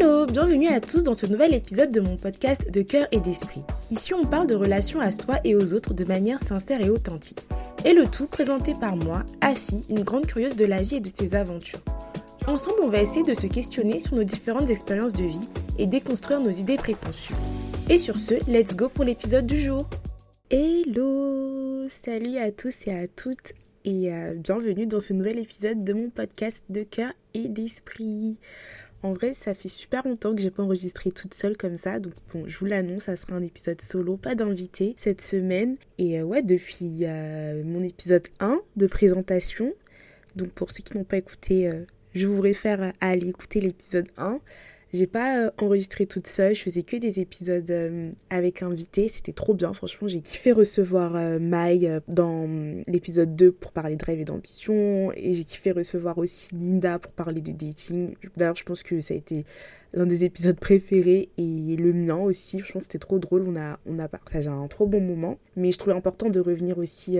Hello, bienvenue à tous dans ce nouvel épisode de mon podcast de cœur et d'esprit. Ici on parle de relations à soi et aux autres de manière sincère et authentique. Et le tout présenté par moi, Afi, une grande curieuse de la vie et de ses aventures. Ensemble, on va essayer de se questionner sur nos différentes expériences de vie et déconstruire nos idées préconçues. Et sur ce, let's go pour l'épisode du jour. Hello, salut à tous et à toutes et euh, bienvenue dans ce nouvel épisode de mon podcast de cœur et d'esprit. En vrai, ça fait super longtemps que j'ai pas enregistré toute seule comme ça, donc bon, je vous l'annonce, ça sera un épisode solo, pas d'invité cette semaine. Et euh, ouais, depuis euh, mon épisode 1 de présentation, donc pour ceux qui n'ont pas écouté, je vous réfère à aller écouter l'épisode 1. J'ai pas euh, enregistré toute seule, je faisais que des épisodes euh, avec invités, c'était trop bien, franchement j'ai kiffé recevoir euh, Mai dans l'épisode 2 pour parler de rêve et d'ambition, et j'ai kiffé recevoir aussi Linda pour parler de dating. D'ailleurs je pense que ça a été l'un des épisodes préférés et le mien aussi, je pense que c'était trop drôle, on a, on a partagé un trop bon moment, mais je trouvais important de revenir aussi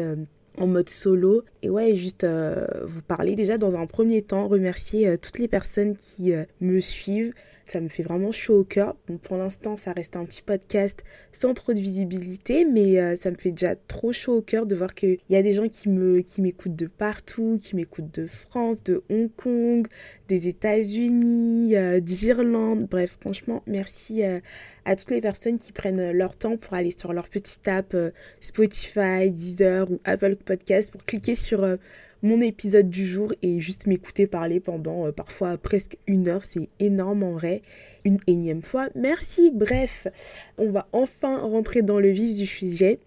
en mode solo et ouais juste vous parler déjà dans un premier temps remercier toutes les personnes qui me suivent ça me fait vraiment chaud au cœur. Pour l'instant, ça reste un petit podcast sans trop de visibilité, mais euh, ça me fait déjà trop chaud au cœur de voir qu'il y a des gens qui m'écoutent de partout, qui m'écoutent de France, de Hong Kong, des États-Unis, euh, d'Irlande. Bref, franchement, merci euh, à toutes les personnes qui prennent leur temps pour aller sur leur petite app Spotify, Deezer ou Apple Podcast pour cliquer sur mon épisode du jour et juste m'écouter parler pendant euh, parfois presque une heure. C'est énorme en vrai. Une énième fois. Merci. Bref, on va enfin rentrer dans le vif du sujet.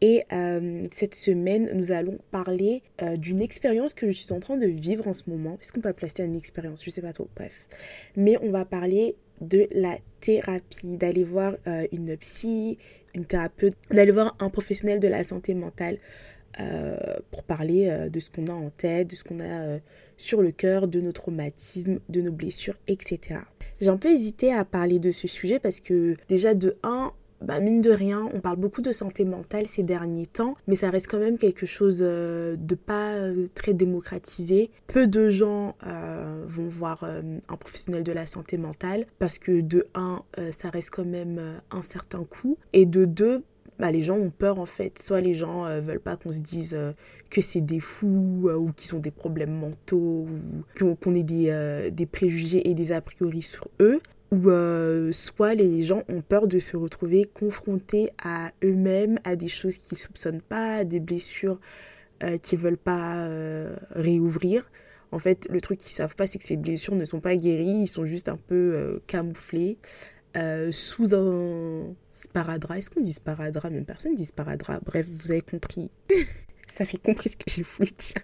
Et euh, cette semaine, nous allons parler euh, d'une expérience que je suis en train de vivre en ce moment. Est-ce qu'on peut placer une expérience? Je sais pas trop. Bref. Mais on va parler de la thérapie, d'aller voir une psy, une thérapeute, d'aller voir un professionnel de la santé mentale euh, pour parler euh, de ce qu'on a en tête, de ce qu'on a euh, sur le cœur, de nos traumatismes, de nos blessures, etc. J'ai un peu hésité à parler de ce sujet parce que déjà de 1, bah mine de rien, on parle beaucoup de santé mentale ces derniers temps, mais ça reste quand même quelque chose de pas très démocratisé. Peu de gens vont voir un professionnel de la santé mentale parce que de 1, ça reste quand même un certain coût, et de 2, bah, les gens ont peur en fait. Soit les gens euh, veulent pas qu'on se dise euh, que c'est des fous euh, ou qu'ils ont des problèmes mentaux ou qu'on ait des, des, préjugés et des a priori sur eux. Ou soit les gens ont peur de se retrouver confrontés à eux-mêmes, à des choses qu'ils soupçonnent pas, à des blessures qu'ils veulent pas réouvrir. En fait, le truc qu'ils savent pas, c'est que ces blessures ne sont pas guéries, ils sont juste un peu camouflés. Euh, sous un sparadrap. Est-ce qu'on dit sparadrap? Même personne dit sparadrap. Bref, vous avez compris. Ça fait compris ce que j'ai voulu dire.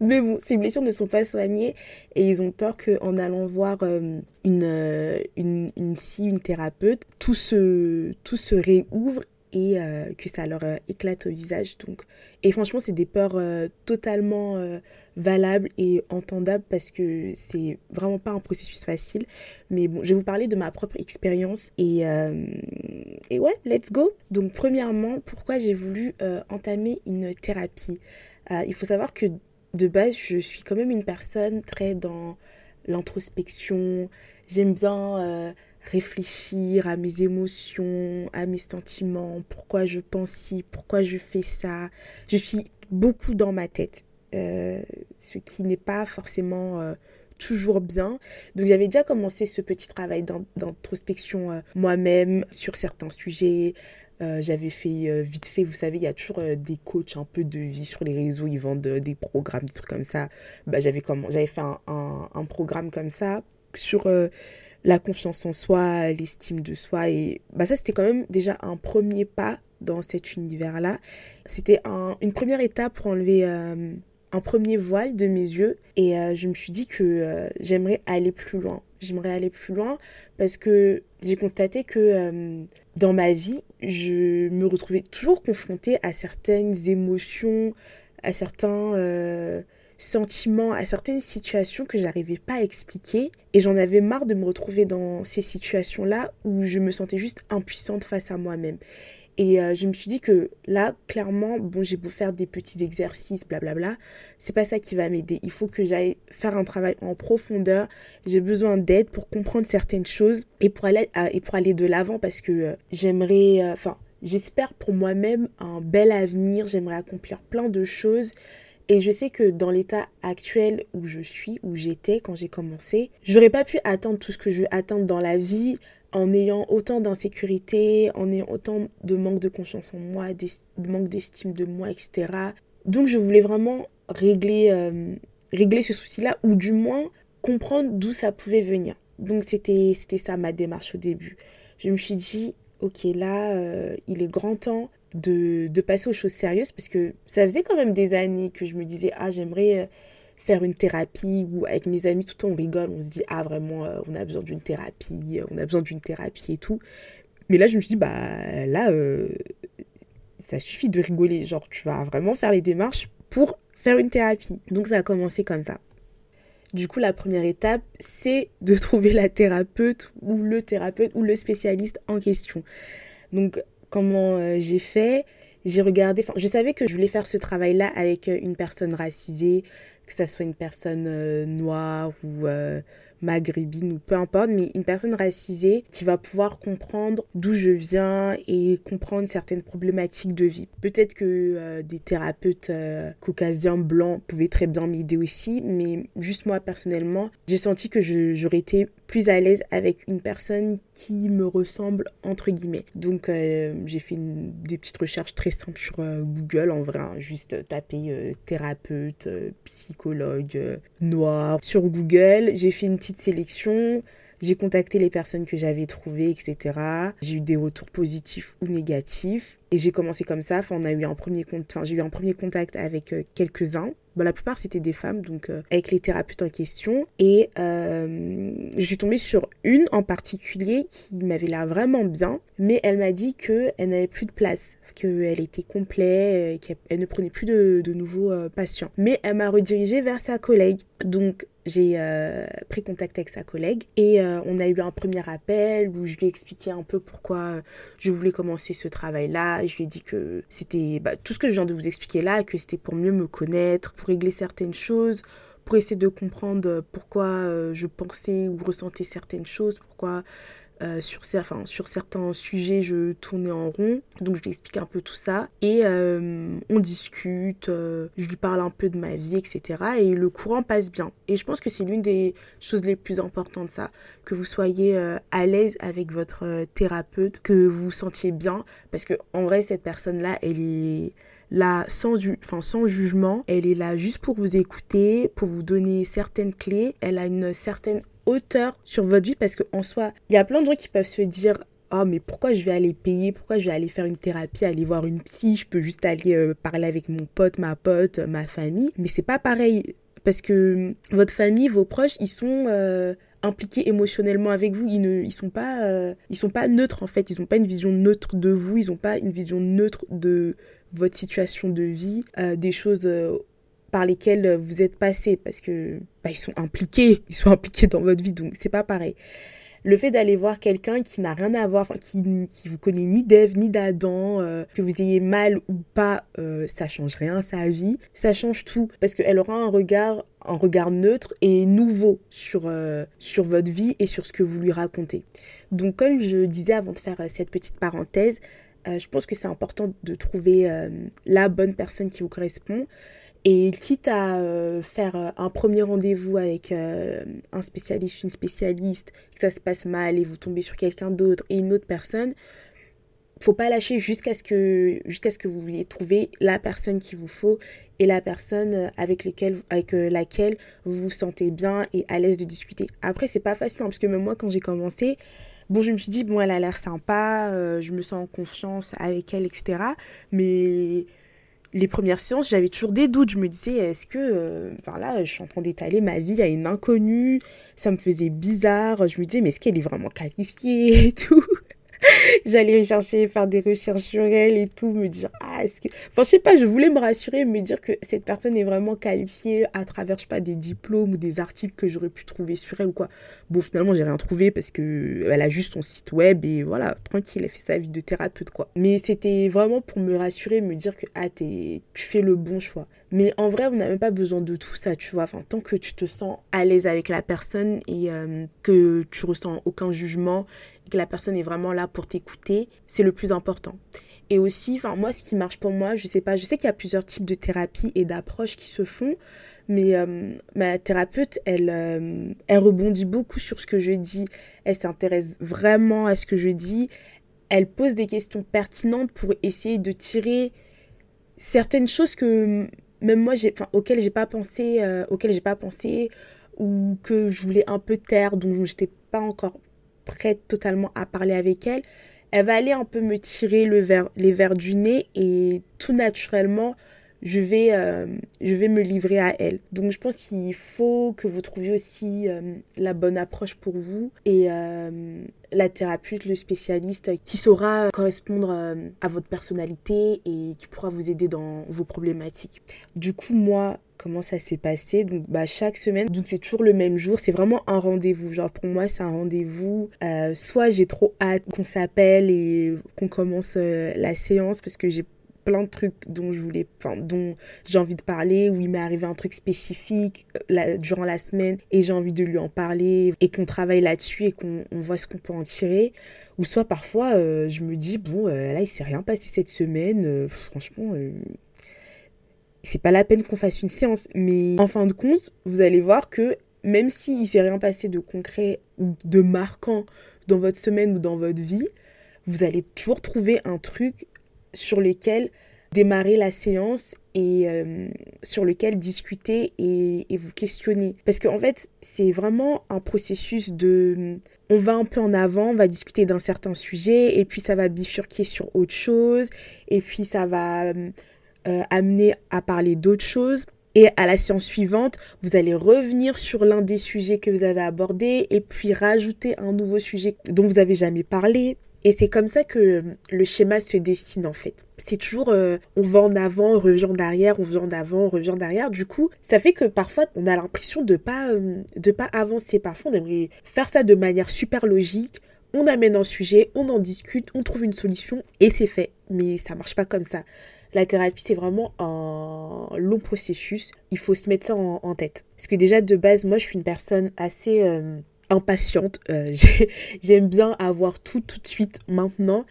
Mais bon, ces blessures ne sont pas soignées et ils ont peur qu'en allant voir euh, une, euh, une, une, une thérapeute, tout se, tout se réouvre euh, que ça leur euh, éclate au visage. Donc. Et franchement, c'est des peurs euh, totalement valables et entendables parce que c'est vraiment pas un processus facile. Mais bon, je vais vous parler de ma propre expérience et, et ouais, let's go. Donc, premièrement, pourquoi j'ai voulu entamer une thérapie? Il faut savoir que de base, je suis quand même une personne très dans l'introspection. J'aime bien réfléchir à mes émotions, à mes sentiments, pourquoi je pense ci, pourquoi je fais ça. Je suis beaucoup dans ma tête, euh, ce qui n'est pas forcément euh, toujours bien. Donc j'avais déjà commencé ce petit travail d'introspection euh, moi-même sur certains sujets. j'avais fait vite fait, vous savez, il y a toujours des coachs un peu de vie sur les réseaux, ils vendent des programmes, des trucs comme ça. Bah, j'avais fait un, programme comme ça sur la confiance en soi, l'estime de soi. Et bah, ça, c'était quand même déjà un premier pas dans cet univers-là. C'était une première étape pour enlever euh, un premier voile de mes yeux. Et euh, je me suis dit que euh, j'aimerais aller plus loin. J'aimerais aller plus loin parce que j'ai constaté que dans ma vie, je me retrouvais toujours confrontée à certaines émotions, à certains sentiments, à certaines situations que j'arrivais pas à expliquer. Et j'en avais marre de me retrouver dans ces situations-là où je me sentais juste impuissante face à moi-même. Et euh, je me suis dit que là, clairement, bon, j'ai beau faire des petits exercices, blablabla, c'est pas ça qui va m'aider. Il faut que j'aille faire un travail en profondeur. J'ai besoin d'aide pour comprendre certaines choses et pour aller, et pour aller de l'avant parce que euh, j'aimerais, euh, enfin, j'espère pour moi-même un bel avenir. J'aimerais accomplir plein de choses. Et je sais que dans l'état actuel où je suis, où j'étais quand j'ai commencé, j'aurais pas pu atteindre tout ce que je veux atteindre dans la vie en ayant autant d'insécurité, en ayant autant de manque de confiance en moi, de manque d'estime de moi, etc. Donc je voulais vraiment régler, euh, régler ce souci-là, ou du moins comprendre d'où ça pouvait venir. Donc c'était ça ma démarche au début. Je me suis dit, ok, là, euh, il est grand temps de, de, passer aux choses sérieuses, parce que ça faisait quand même des années que je me disais, ah, j'aimerais... Euh, faire une thérapie ou avec mes amis, tout le temps on rigole, on se dit ah vraiment euh, on a besoin d'une thérapie, euh, on a besoin d'une thérapie et tout. Mais là je me suis dit bah là ça suffit de rigoler, genre tu vas vraiment faire les démarches pour faire une thérapie. Donc ça a commencé comme ça. Du coup, la première étape, c'est de trouver la thérapeute ou le thérapeute ou le spécialiste en question. Donc, comment j'ai fait. J'ai regardé, je savais que je voulais faire ce travail-là avec une personne racisée, que ça soit une personne euh, noire ou euh, maghrébine ou peu importe, mais une personne racisée qui va pouvoir comprendre d'où je viens et comprendre certaines problématiques de vie. Peut-être que euh, des thérapeutes caucasiens blancs pouvaient très bien m'aider aussi, mais juste moi personnellement, j'ai senti que j'aurais été plus à l'aise avec une personne qui me ressemble entre guillemets. Donc euh, j'ai fait des petites recherches très simples sur euh, Google en vrai, hein, juste taper euh, thérapeute, psychologue noir sur Google. J'ai fait une petite sélection. J'ai contacté les personnes que j'avais trouvées, etc. J'ai eu des retours positifs ou négatifs. Et j'ai commencé comme ça. Enfin, on a eu un premier j'ai eu un premier contact avec quelques-uns. Bon, la plupart c'était des femmes, donc euh, avec les thérapeutes en question. Et euh, je suis tombée sur une en particulier qui m'avait l'air vraiment bien, mais elle m'a dit qu'elle n'avait plus de place, qu'elle était complète, euh, qu'elle ne prenait plus de nouveaux patients. Mais elle m'a redirigée vers sa collègue. Donc j'ai pris contact avec sa collègue et on a eu un premier appel où je lui ai expliqué un peu pourquoi je voulais commencer ce travail-là. Je lui ai dit que c'était bah, tout ce que je viens de vous expliquer là, que c'était pour mieux me connaître, régler certaines choses, pour essayer de comprendre pourquoi euh, je pensais ou ressentais certaines choses, pourquoi euh, sur, certains sujets je tournais en rond. Donc je lui explique un peu tout ça et euh, on discute, je lui parle un peu de ma vie, etc. Et le courant passe bien. Et je pense que c'est l'une des choses les plus importantes, ça, que vous soyez à l'aise avec votre thérapeute, que vous vous sentiez bien, parce que en vrai cette personne-là, elle est là sans, sans jugement. Elle est là juste pour vous écouter, pour vous donner certaines clés. Elle a une certaine hauteur sur votre vie parce qu'en soi, il y a plein de gens qui peuvent se dire oh mais pourquoi je vais aller payer? Pourquoi je vais aller faire une thérapie aller voir une psy? Je peux juste aller euh, parler avec mon pote ma pote ma famille. Mais c'est pas pareil parce que votre famille vos proches ils sont euh, impliqués émotionnellement avec vous. Ils ne ils sont pas euh, ils sont pas neutres en fait. Ils ont pas une vision neutre de vous. Ils ont pas une vision neutre de votre situation de vie, des choses par lesquelles vous êtes passé parce que bah, ils sont impliqués, ils sont impliqués dans votre vie, donc c'est pas pareil. Le fait d'aller voir quelqu'un qui n'a rien à voir, qui, qui vous connaît ni d'Ève ni d'Adam, euh, que vous ayez mal ou pas, ça change rien sa vie, ça change tout parce qu'elle aura un regard, un regard neutre et nouveau sur, sur votre vie et sur ce que vous lui racontez. Donc comme je disais avant de faire cette petite parenthèse, euh, je pense que c'est important de trouver euh, la bonne personne qui vous correspond. Et quitte à euh, faire un premier rendez-vous avec un spécialiste, une spécialiste, que ça se passe mal et vous tombez sur quelqu'un d'autre et une autre personne, faut pas lâcher jusqu'à ce que jusqu'à ce que vous ayez trouvé la personne qu'il vous faut et la personne avec, laquelle vous vous sentez bien et à l'aise de discuter. Après, c'est pas facile, hein, parce que même moi, quand j'ai commencé, Bon, je me suis dit, bon, elle a l'air sympa, euh, je me sens en confiance avec elle, etc. Mais les premières séances, j'avais toujours des doutes. Je me disais, est-ce que, euh, là, je suis en train d'étaler ma vie à une inconnue, ça me faisait bizarre. Je me disais, mais est-ce qu'elle est vraiment qualifiée et tout? J'allais chercher, faire des recherches sur elle et tout, me dire, ah, est-ce que. Enfin, je sais pas, je voulais me rassurer, me dire que cette personne est vraiment qualifiée à travers, je sais pas, des diplômes ou des articles que j'aurais pu trouver sur elle ou quoi. Bon, finalement, j'ai rien trouvé parce que elle a juste son site web et voilà, tranquille, elle fait sa vie de thérapeute, quoi. Mais c'était vraiment pour me rassurer, me dire que, ah, tu fais le bon choix. Mais en vrai, on n'a même pas besoin de tout ça, tu vois. Enfin, tant que tu te sens à l'aise avec la personne et euh, que tu ressens aucun jugement que la personne est vraiment là pour t'écouter, c'est le plus important. Et aussi, moi, ce qui marche pour moi, je sais pas, je sais qu'il y a plusieurs types de thérapies et d'approches qui se font, mais euh, ma thérapeute, elle, euh, elle rebondit beaucoup sur ce que je dis. Elle s'intéresse vraiment à ce que je dis. Elle pose des questions pertinentes pour essayer de tirer certaines choses que même moi, auxquelles j'ai pas pensé, euh, auxquelles j'ai pas pensé, ou que je voulais un peu taire, dont j'étais pas encore prête totalement à parler avec elle, elle va aller un peu me tirer les verres du nez et tout naturellement, je vais, euh, je vais me livrer à elle. Donc je pense qu'il faut que vous trouviez aussi euh, la bonne approche pour vous et euh, la thérapeute, le spécialiste qui saura correspondre à votre personnalité et qui pourra vous aider dans vos problématiques. Du coup, moi, comment ça s'est passé. Donc bah chaque semaine donc c'est toujours le même jour. C'est vraiment un rendez-vous. Genre pour moi c'est un rendez-vous. Soit j'ai trop hâte qu'on s'appelle et qu'on commence la séance parce que j'ai plein de trucs dont je voulais, enfin, dont j'ai envie de parler, où il m'est arrivé un truc spécifique euh, durant la semaine et j'ai envie de lui en parler et qu'on travaille là-dessus et qu'on voit ce qu'on peut en tirer. Ou soit parfois, euh, je me dis, bon, euh, là, il s'est rien passé cette semaine, franchement, c'est pas la peine qu'on fasse une séance. Mais en fin de compte, vous allez voir que même s'il s'est rien passé de concret ou de marquant dans votre semaine ou dans votre vie, vous allez toujours trouver un truc sur lesquels démarrer la séance et euh, sur lequel discuter et, vous questionner. Parce qu'en en fait, c'est vraiment un processus de... On va un peu en avant, on va discuter d'un certain sujet, et puis ça va bifurquer sur autre chose, et puis ça va euh, amener à parler d'autres choses. Et à la séance suivante, vous allez revenir sur l'un des sujets que vous avez abordés et puis rajouter un nouveau sujet dont vous n'avez jamais parlé. Et c'est comme ça que le schéma se dessine en fait. C'est toujours euh, on va en avant, on revient derrière, on revient en avant, revient derrière. Du coup, ça fait que parfois on a l'impression de pas euh, de pas avancer. Parfois on aimerait faire ça de manière super logique. On amène un sujet, on en discute, on trouve une solution et c'est fait. Mais ça marche pas comme ça. La thérapie, c'est vraiment un long processus. Il faut se mettre ça en, tête. Parce que déjà, de base, moi, je suis une personne assez impatiente. Euh, j'aime bien avoir tout tout de suite maintenant.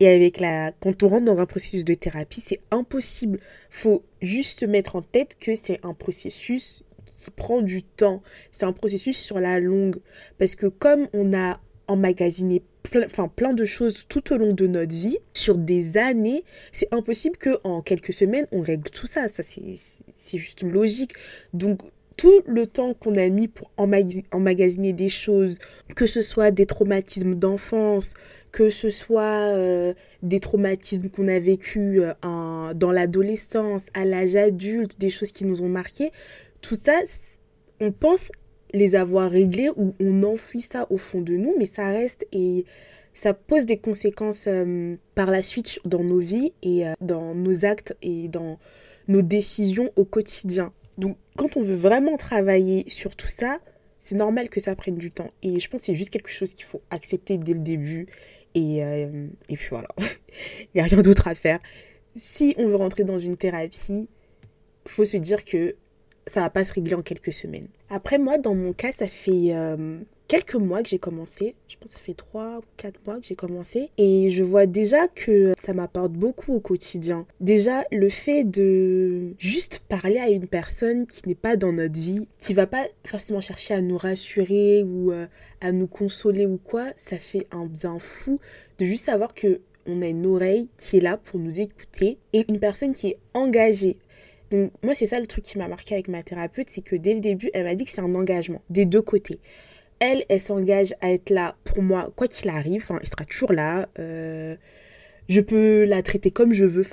Et avec la, quand on rentre dans un processus de thérapie, c'est impossible. Faut juste mettre en tête que c'est un processus qui prend du temps. C'est un processus sur la longue. Parce que comme on a emmagasiné plein, plein de choses tout au long de notre vie, sur des années, c'est impossible que en quelques semaines, on règle tout ça. Ça, c'est juste logique. Donc, tout le temps qu'on a mis pour emmagasiner des choses, que ce soit des traumatismes d'enfance, que ce soit euh, des traumatismes qu'on a vécu euh, dans l'adolescence, à l'âge adulte, des choses qui nous ont marqué, tout ça, on pense les avoir réglés ou on enfouit ça au fond de nous, mais ça reste et ça pose des conséquences euh, par la suite dans nos vies et dans nos actes et dans nos décisions au quotidien. Donc, quand on veut vraiment travailler sur tout ça, c'est normal que ça prenne du temps. Et je pense que c'est juste quelque chose qu'il faut accepter dès le début. Et, euh, et puis voilà, il n'y a rien d'autre à faire. Si on veut rentrer dans une thérapie, faut se dire que ça va pas se régler en quelques semaines. Après, moi, dans mon cas, ça fait euh, quelques mois que j'ai commencé. Je pense que ça fait 3 ou 4 mois que j'ai commencé. Et je vois déjà que ça m'apporte beaucoup au quotidien. Déjà, le fait de juste parler à une personne qui n'est pas dans notre vie, qui va pas forcément chercher à nous rassurer ou euh, à nous consoler ou quoi, ça fait un bien fou de juste savoir que on a une oreille qui est là pour nous écouter et une personne qui est engagée. Donc moi c'est ça le truc qui m'a marqué avec ma thérapeute, c'est que dès le début elle m'a dit que c'est un engagement des deux côtés elle, elle s'engage à être là pour moi, quoi qu'il arrive. Enfin, elle sera toujours là. Euh, je peux la traiter comme je veux.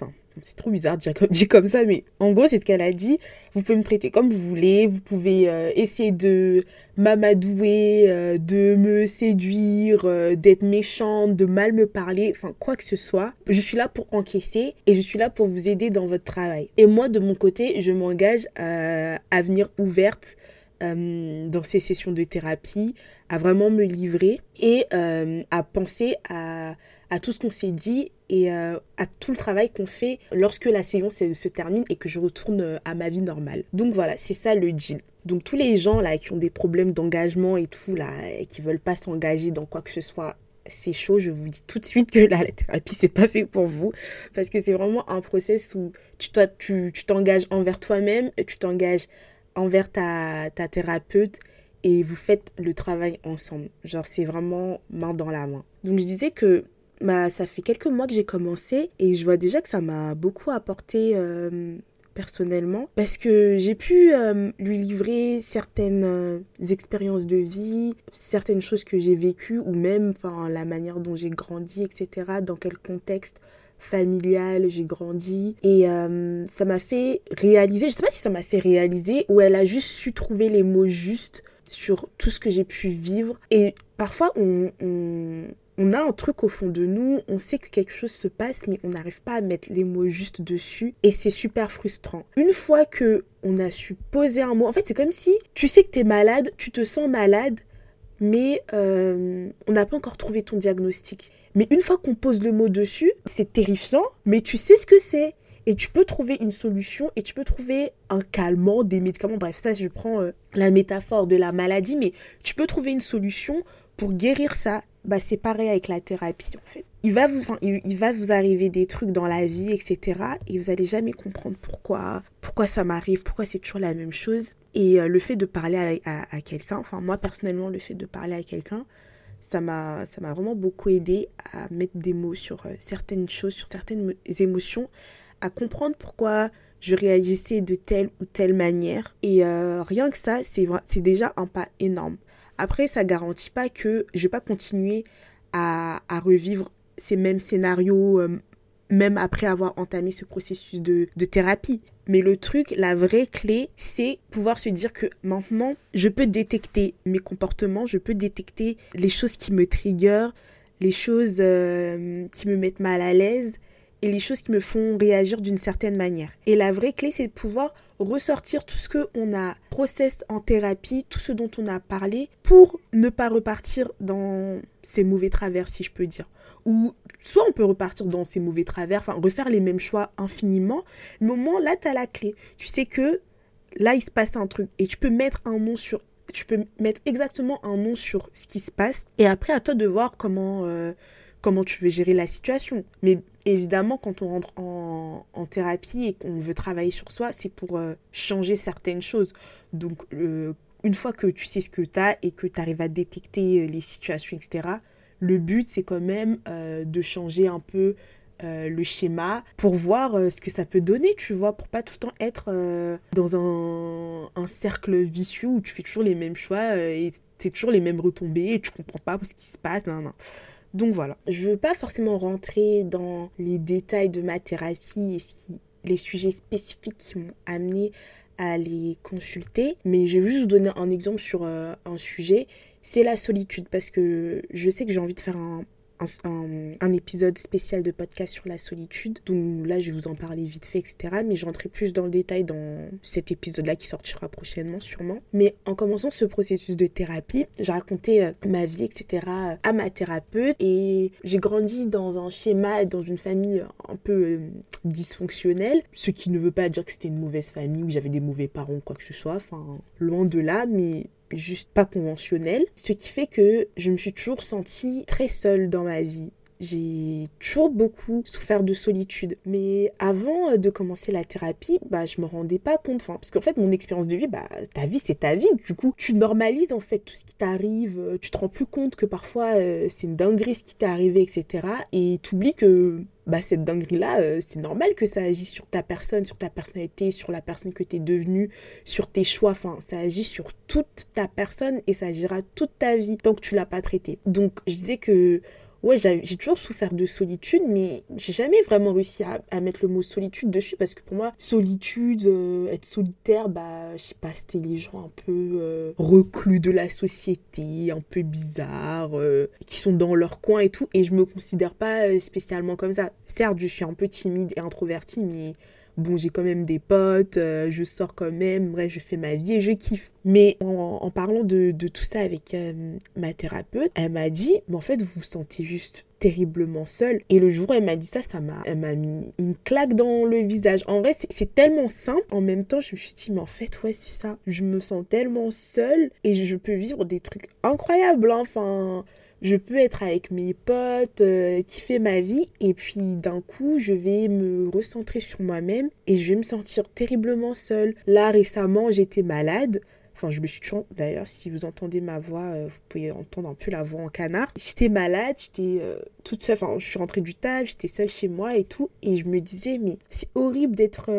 C'est trop bizarre de dire comme, ça, mais en gros, c'est ce qu'elle a dit. Vous pouvez me traiter comme vous voulez, vous pouvez euh, essayer de m'amadouer, euh, de me séduire, euh, d'être méchante, de mal me parler, enfin, quoi que ce soit. Je suis là pour encaisser et je suis là pour vous aider dans votre travail. Et moi, de mon côté, je m'engage à venir ouverte dans ces sessions de thérapie, à vraiment me livrer et à penser à tout ce qu'on s'est dit et euh, à tout le travail qu'on fait lorsque la séance se, termine et que je retourne euh, à ma vie normale. Donc voilà, c'est ça le deal. Donc tous les gens là qui ont des problèmes d'engagement et tout là, et qui veulent pas s'engager dans quoi que ce soit, c'est chaud, je vous dis tout de suite que là, la thérapie, c'est pas fait pour vous. Parce que c'est vraiment un process où tu t'engages tu, envers toi-même, tu t'engages envers ta, ta thérapeute et vous faites le travail ensemble. Genre, c'est vraiment main dans la main. Donc, je disais que bah, ça fait quelques mois que j'ai commencé et je vois déjà que ça m'a beaucoup apporté euh, personnellement parce que j'ai pu euh, lui livrer certaines euh, expériences de vie, certaines choses que j'ai vécues ou même la manière dont j'ai grandi, etc. Dans quel contexte familial j'ai grandi et ça m'a fait réaliser, je sais pas si ça m'a fait réaliser ou elle a juste su trouver les mots justes sur tout ce que j'ai pu vivre et parfois on on a un truc au fond de nous, on sait que quelque chose se passe, mais on n'arrive pas à mettre les mots juste dessus, et c'est super frustrant. Une fois que on a su poser un mot, en fait, c'est comme si tu sais que tu es malade, tu te sens malade, mais euh, on n'a pas encore trouvé ton diagnostic. Mais une fois qu'on pose le mot dessus, c'est terrifiant, mais tu sais ce que c'est. Et tu peux trouver une solution et tu peux trouver un calmant, des médicaments. Bref, ça, je prends euh, la métaphore de la maladie, mais tu peux trouver une solution pour guérir ça bah, c'est pareil avec la thérapie en fait. Il va, vous, il, va vous arriver des trucs dans la vie, etc. Et vous allez jamais comprendre pourquoi, pourquoi ça m'arrive, pourquoi c'est toujours la même chose. Et euh, le fait de parler à, quelqu'un, enfin moi personnellement, le fait de parler à quelqu'un, ça m'a vraiment beaucoup aidé à mettre des mots sur euh, certaines choses, sur certaines émotions, à comprendre pourquoi je réagissais de telle ou telle manière. Et euh, rien que ça, c'est déjà un pas énorme. Après, ça garantit pas que je vais pas continuer à, revivre ces mêmes scénarios, euh, même après avoir entamé ce processus de, thérapie. Mais le truc, la vraie clé, c'est pouvoir se dire que maintenant, je peux détecter mes comportements, je peux détecter les choses qui me trigger, les choses euh, qui me mettent mal à l'aise et les choses qui me font réagir d'une certaine manière. Et la vraie clé, c'est de pouvoir ressortir tout ce qu'on a process en thérapie, tout ce dont on a parlé, pour ne pas repartir dans ces mauvais travers, si je peux dire. Ou soit on peut repartir dans ces mauvais travers, enfin refaire les mêmes choix infiniment, mais au là, tu as la clé. Tu sais que là, il se passe un truc et tu peux mettre un nom sur tu peux mettre exactement un nom sur ce qui se passe et après à toi de voir comment euh, comment tu veux gérer la situation. Mais évidemment, quand on rentre en, thérapie et qu'on veut travailler sur soi, c'est pour euh, changer certaines choses. Donc, une fois que tu sais ce que tu as et que tu arrives à détecter euh, les situations, etc., le but, c'est quand même euh, de changer un peu le schéma pour voir ce que ça peut donner, tu vois, pour pas tout le temps être dans un, cercle vicieux où tu fais toujours les mêmes choix et c'est toujours les mêmes retombées et tu comprends pas ce qui se passe. Non. Donc voilà, je veux pas forcément rentrer dans les détails de ma thérapie et les sujets spécifiques qui m'ont amené à les consulter, mais je vais juste vous donner un exemple sur euh, un sujet, c'est la solitude, parce que je sais que j'ai envie de faire un un, épisode spécial de podcast sur la solitude. Donc là, je vais vous en parler vite fait, etc. Mais je rentrerai plus dans le détail dans cet épisode-là qui sortira prochainement, sûrement. Mais en commençant ce processus de thérapie, j'ai raconté euh, ma vie, etc. à ma thérapeute. Et j'ai grandi dans un schéma, dans une famille un peu euh, dysfonctionnelle. Ce qui ne veut pas dire que c'était une mauvaise famille, où j'avais des mauvais parents quoi que ce soit. Enfin, loin de là. Mais juste pas conventionnel. Ce qui fait que je me suis toujours sentie très seule dans ma vie. J'ai toujours beaucoup souffert de solitude. Mais avant euh, de commencer la thérapie, bah, je me rendais pas compte. Enfin, parce qu'en fait, mon expérience de vie, bah, ta vie, c'est ta vie. Du coup, tu normalises en fait tout ce qui t'arrive. Euh, tu te rends plus compte que parfois, euh, c'est une dinguerie ce qui t'est arrivé, etc. Et tu oublies que bah, cette dinguerie-là, c'est normal que ça agisse sur ta personne, sur ta personnalité, sur la personne que tu es devenue, sur tes choix. Enfin, ça agit sur toute ta personne et ça agira toute ta vie tant que tu l'as pas traité. Donc, je disais que ouais, j'ai toujours souffert de solitude, mais j'ai jamais vraiment réussi à, mettre le mot solitude dessus parce que pour moi, solitude, euh, être solitaire, bah, je sais pas, c'était les gens un peu euh, reclus de la société, un peu bizarres, euh, qui sont dans leur coin et tout. Et je me considère pas spécialement comme ça. Certes, je suis un peu timide et introvertie, mais bon, j'ai quand même des potes, euh, je sors quand même, bref, je fais ma vie et je kiffe. Mais en, parlant de, tout ça avec euh, ma thérapeute, elle m'a dit, mais en fait, vous vous sentez juste terriblement seule. Et le jour où elle m'a dit ça, ça m'a, elle m'a mis une claque dans le visage. En vrai, c'est, tellement simple. En même temps, je me suis dit, mais en fait, ouais, c'est ça. Je me sens tellement seule et je peux vivre des trucs incroyables. Hein. Enfin, je peux être avec mes potes, euh, kiffer ma vie, et puis d'un coup, je vais me recentrer sur moi-même et je vais me sentir terriblement seule. Là, récemment, j'étais malade. Enfin, je me suis toujours... D'ailleurs, si vous entendez ma voix, euh, vous pouvez entendre un peu la voix en canard. J'étais malade, j'étais euh, toute seule. Enfin, je suis rentrée du table, j'étais seule chez moi et tout. Et je me disais, mais c'est horrible d'être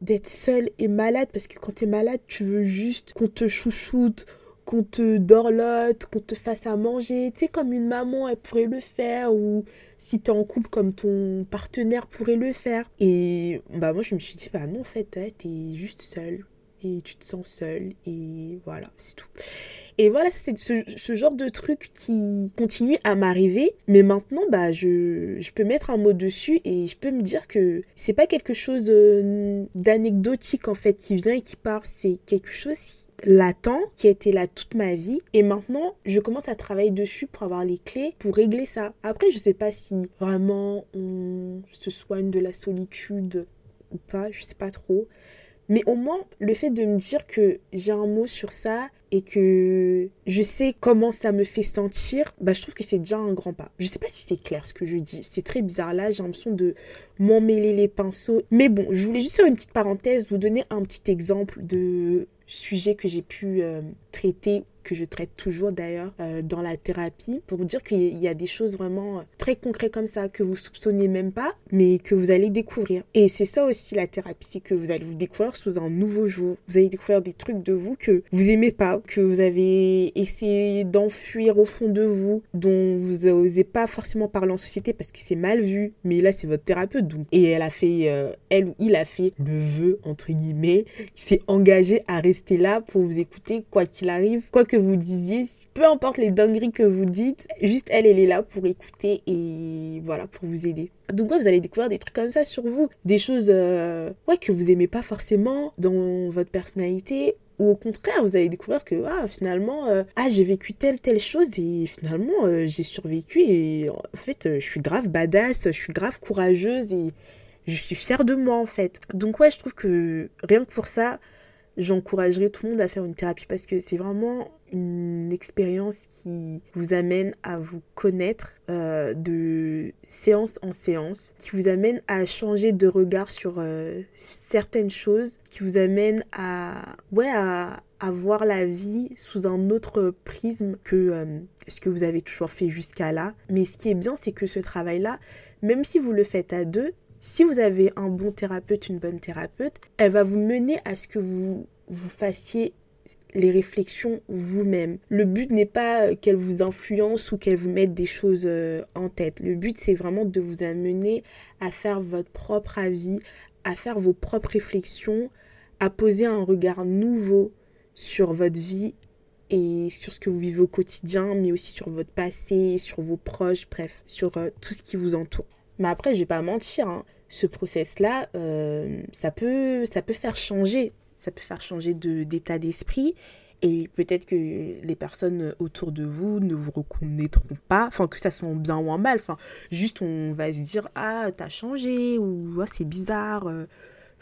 d'être seule et malade parce que quand t'es malade, tu veux juste qu'on te chouchoute, qu'on te dorlote, qu'on te fasse à manger, tu sais, comme une maman, elle pourrait le faire, ou si t'es en couple, comme ton partenaire pourrait le faire. Et bah moi, je me suis dit, bah non, en fait, t'es juste seule, et tu te sens seule, et voilà, c'est tout. Et voilà, c'est ce, genre de truc qui continue à m'arriver, mais maintenant, bah, je, je, peux mettre un mot dessus et je peux me dire que c'est pas quelque chose euh, d'anecdotique en fait qui vient et qui part, c'est quelque chose latent qui a été là toute ma vie et maintenant je commence à travailler dessus pour avoir les clés pour régler ça. Après je sais pas si vraiment on se soigne de la solitude ou pas, je sais pas trop. Mais au moins, le fait de me dire que j'ai un mot sur ça et que je sais comment ça me fait sentir, bah, je trouve que c'est déjà un grand pas. Je sais pas si c'est clair ce que je dis. C'est très bizarre là, j'ai l'impression de m'emmêler les pinceaux. Mais bon, je voulais juste faire une petite parenthèse, vous donner un petit exemple de sujet que j'ai pu euh, traiter que je traite toujours d'ailleurs euh, dans la thérapie, pour vous dire qu'il y a des choses vraiment euh, très concrètes comme ça que vous soupçonnez même pas, mais que vous allez découvrir. Et c'est ça aussi la thérapie, c'est que vous allez vous découvrir sous un nouveau jour. Vous allez découvrir des trucs de vous que vous aimez pas, que vous avez essayé d'enfuir au fond de vous, dont vous n'osez pas forcément parler en société parce que c'est mal vu. Mais là, c'est votre thérapeute, donc. Et elle a fait, euh, elle ou il a fait le vœu, entre guillemets, qui s'est engagé à rester là pour vous écouter quoi qu'il arrive, quoi que vous disiez, peu importe les dingueries que vous dites, juste elle, elle est là pour écouter et voilà, pour vous aider. Donc vous allez découvrir des trucs comme ça sur vous, des choses euh, ouais, que vous aimez pas forcément dans votre personnalité ou au contraire, vous allez découvrir que ah, finalement, euh, ah, j'ai vécu telle, telle chose et finalement, euh, j'ai survécu et en fait, je suis grave badass, je suis grave courageuse et je suis fière de moi en fait. Donc ouais, je trouve que rien que pour ça, j'encouragerais tout le monde à faire une thérapie parce que c'est vraiment une expérience qui vous amène à vous connaître euh, de séance en séance, qui vous amène à changer de regard sur euh, certaines choses, qui vous amène à, ouais, à, voir la vie sous un autre prisme que euh, ce que vous avez toujours fait jusqu'à là. Mais ce qui est bien, c'est que ce travail-là, même si vous le faites à deux, si vous avez un bon thérapeute, une bonne thérapeute, elle va vous mener à ce que vous, vous fassiez les réflexions vous-même. Le but n'est pas euh, qu'elle vous influence ou qu'elle vous mette des choses euh, en tête. Le but, c'est vraiment de vous amener à faire votre propre avis, à faire vos propres réflexions, à poser un regard nouveau sur votre vie et sur ce que vous vivez au quotidien, mais aussi sur votre passé, sur vos proches, bref, sur euh, tout ce qui vous entoure. Mais après, je vais pas mentir, hein, ce process-là, ça, peut, ça peut faire changer ça peut faire changer d'état d'esprit et peut-être que les personnes autour de vous ne vous reconnaîtront pas, enfin que ça soit bien ou en mal, enfin juste on va se dire ah t'as changé ou ah, c'est bizarre, euh,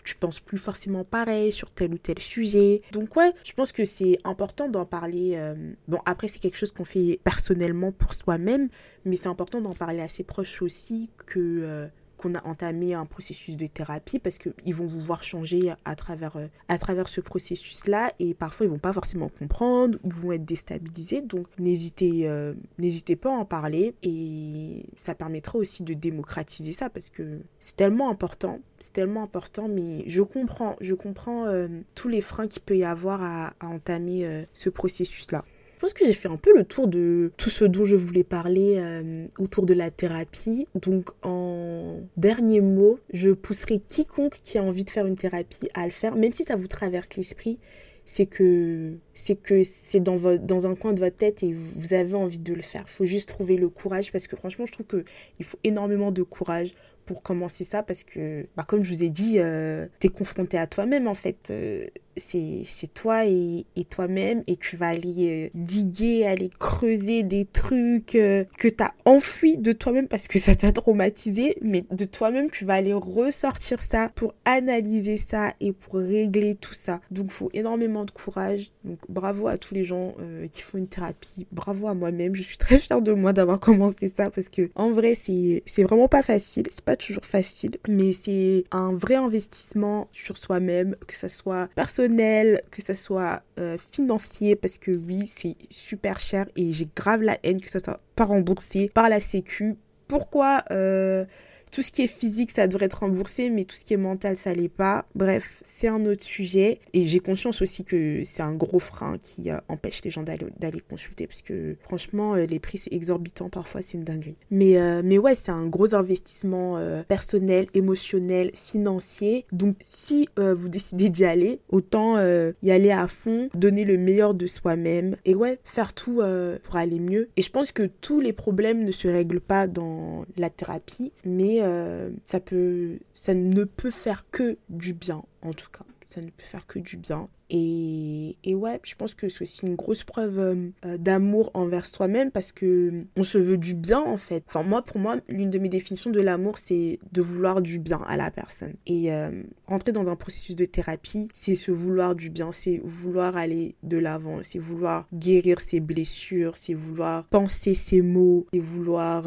tu penses plus forcément pareil sur tel ou tel sujet. Donc ouais, je pense que c'est important d'en parler. Euh, bon après c'est quelque chose qu'on fait personnellement pour soi-même, mais c'est important d'en parler à ses proches aussi que euh, qu'on a entamé un processus de thérapie parce qu'ils vont vous voir changer à travers, euh, à travers ce processus-là et parfois ils vont pas forcément comprendre, ils vont être déstabilisés. Donc n'hésitez, euh, n'hésitez pas à en parler et ça permettra aussi de démocratiser ça parce que c'est tellement important, c'est tellement important. Mais je comprends, je comprends euh, tous les freins qu'il peut y avoir à, à entamer ce processus-là. Je pense que j'ai fait un peu le tour de tout ce dont je voulais parler euh, autour de la thérapie. Donc en dernier mot, je pousserai quiconque qui a envie de faire une thérapie à le faire, même si ça vous traverse l'esprit c'est que c'est que c'est dans, dans un coin de votre tête et vous avez envie de le faire. Il faut juste trouver le courage parce que franchement, je trouve qu'il faut énormément de courage pour commencer ça parce que, bah, comme je vous ai dit, euh, tu es confronté à toi-même en fait. Euh, c'est toi et, toi-même et tu vas aller euh, diguer, aller creuser des trucs euh, que tu as enfouis de toi-même parce que ça t'a traumatisé, mais de toi-même tu vas aller ressortir ça pour analyser ça et pour régler tout ça. Donc il faut énormément de courage. Donc bravo à tous les gens euh, qui font une thérapie, bravo à moi-même, je suis très fière de moi d'avoir commencé ça parce que en vrai c'est vraiment pas facile, c'est pas toujours facile, mais c'est un vrai investissement sur soi-même, que ça soit personnel que ce soit euh, financier, parce que oui, c'est super cher et j'ai grave la haine que ça soit pas remboursé par la Sécu. Pourquoi euh, tout ce qui est physique, ça devrait être remboursé, mais tout ce qui est mental, ça l'est pas. Bref, c'est un autre sujet. Et j'ai conscience aussi que c'est un gros frein qui euh, empêche les gens d'aller consulter, parce que franchement, euh, les prix, c'est exorbitant parfois, c'est une dinguerie. Mais, euh, mais ouais, c'est un gros investissement personnel, émotionnel, financier. Donc, si vous décidez d'y aller, autant y aller à fond, donner le meilleur de soi-même, et ouais, faire tout pour aller mieux. Et je pense que tous les problèmes ne se règlent pas dans la thérapie, mais euh, ça peut, ça ne peut faire que du bien en tout cas. Ça ne peut faire que du bien. Et, et, ouais, je pense que c'est aussi une grosse preuve euh, euh, d'amour envers soi-même parce que on se veut du bien en fait. Enfin moi, pour moi, l'une de mes définitions de l'amour, c'est de vouloir du bien à la personne. Et euh, rentrer dans un processus de thérapie, c'est se vouloir du bien, c'est vouloir aller de l'avant, c'est vouloir guérir ses blessures, c'est vouloir penser ses mots, c'est vouloir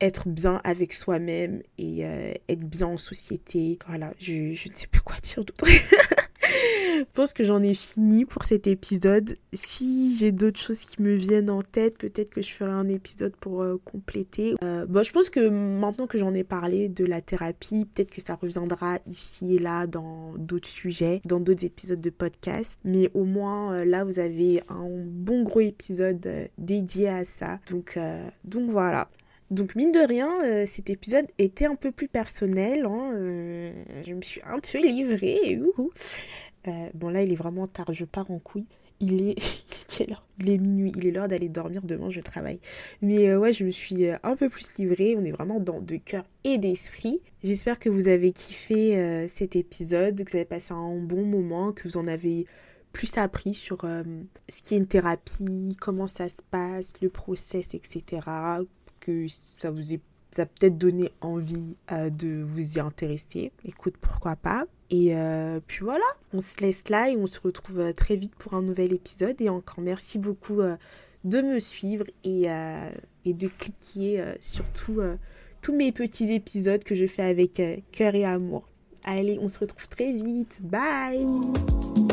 être bien avec soi-même et être bien en société. Voilà, je, je ne sais plus quoi dire d'autre. je pense que j'en ai fini pour cet épisode. Si j'ai d'autres choses qui me viennent en tête, peut-être que je ferai un épisode pour euh, compléter. Euh, bon, je pense que maintenant que j'en ai parlé de la thérapie, peut-être que ça reviendra ici et là dans d'autres sujets, dans d'autres épisodes de podcast. Mais au moins, euh, là, vous avez un bon gros épisode dédié à ça. Donc, donc voilà. Donc mine de rien, cet épisode était un peu plus personnel. Hein, je me suis un peu livrée. Euh, bon là il est vraiment tard, je pars en couille. Il est, quelle heure? Il est minuit, il est l'heure d'aller dormir, demain je travaille. Mais euh, ouais, je me suis euh, un peu plus livrée, on est vraiment dans de cœur et d'esprit. J'espère que vous avez kiffé cet épisode, que vous avez passé un bon moment, que vous en avez plus appris sur ce qui est une thérapie, comment ça se passe, le process, etc. Que ça vous ça peut-être donné envie de vous y intéresser. Écoute, pourquoi pas. Et euh, puis voilà, on se laisse là et on se retrouve euh, très vite pour un nouvel épisode. Et encore merci beaucoup euh, de me suivre et, et de cliquer sur tous mes petits épisodes que je fais avec cœur et amour. Allez, on se retrouve très vite. Bye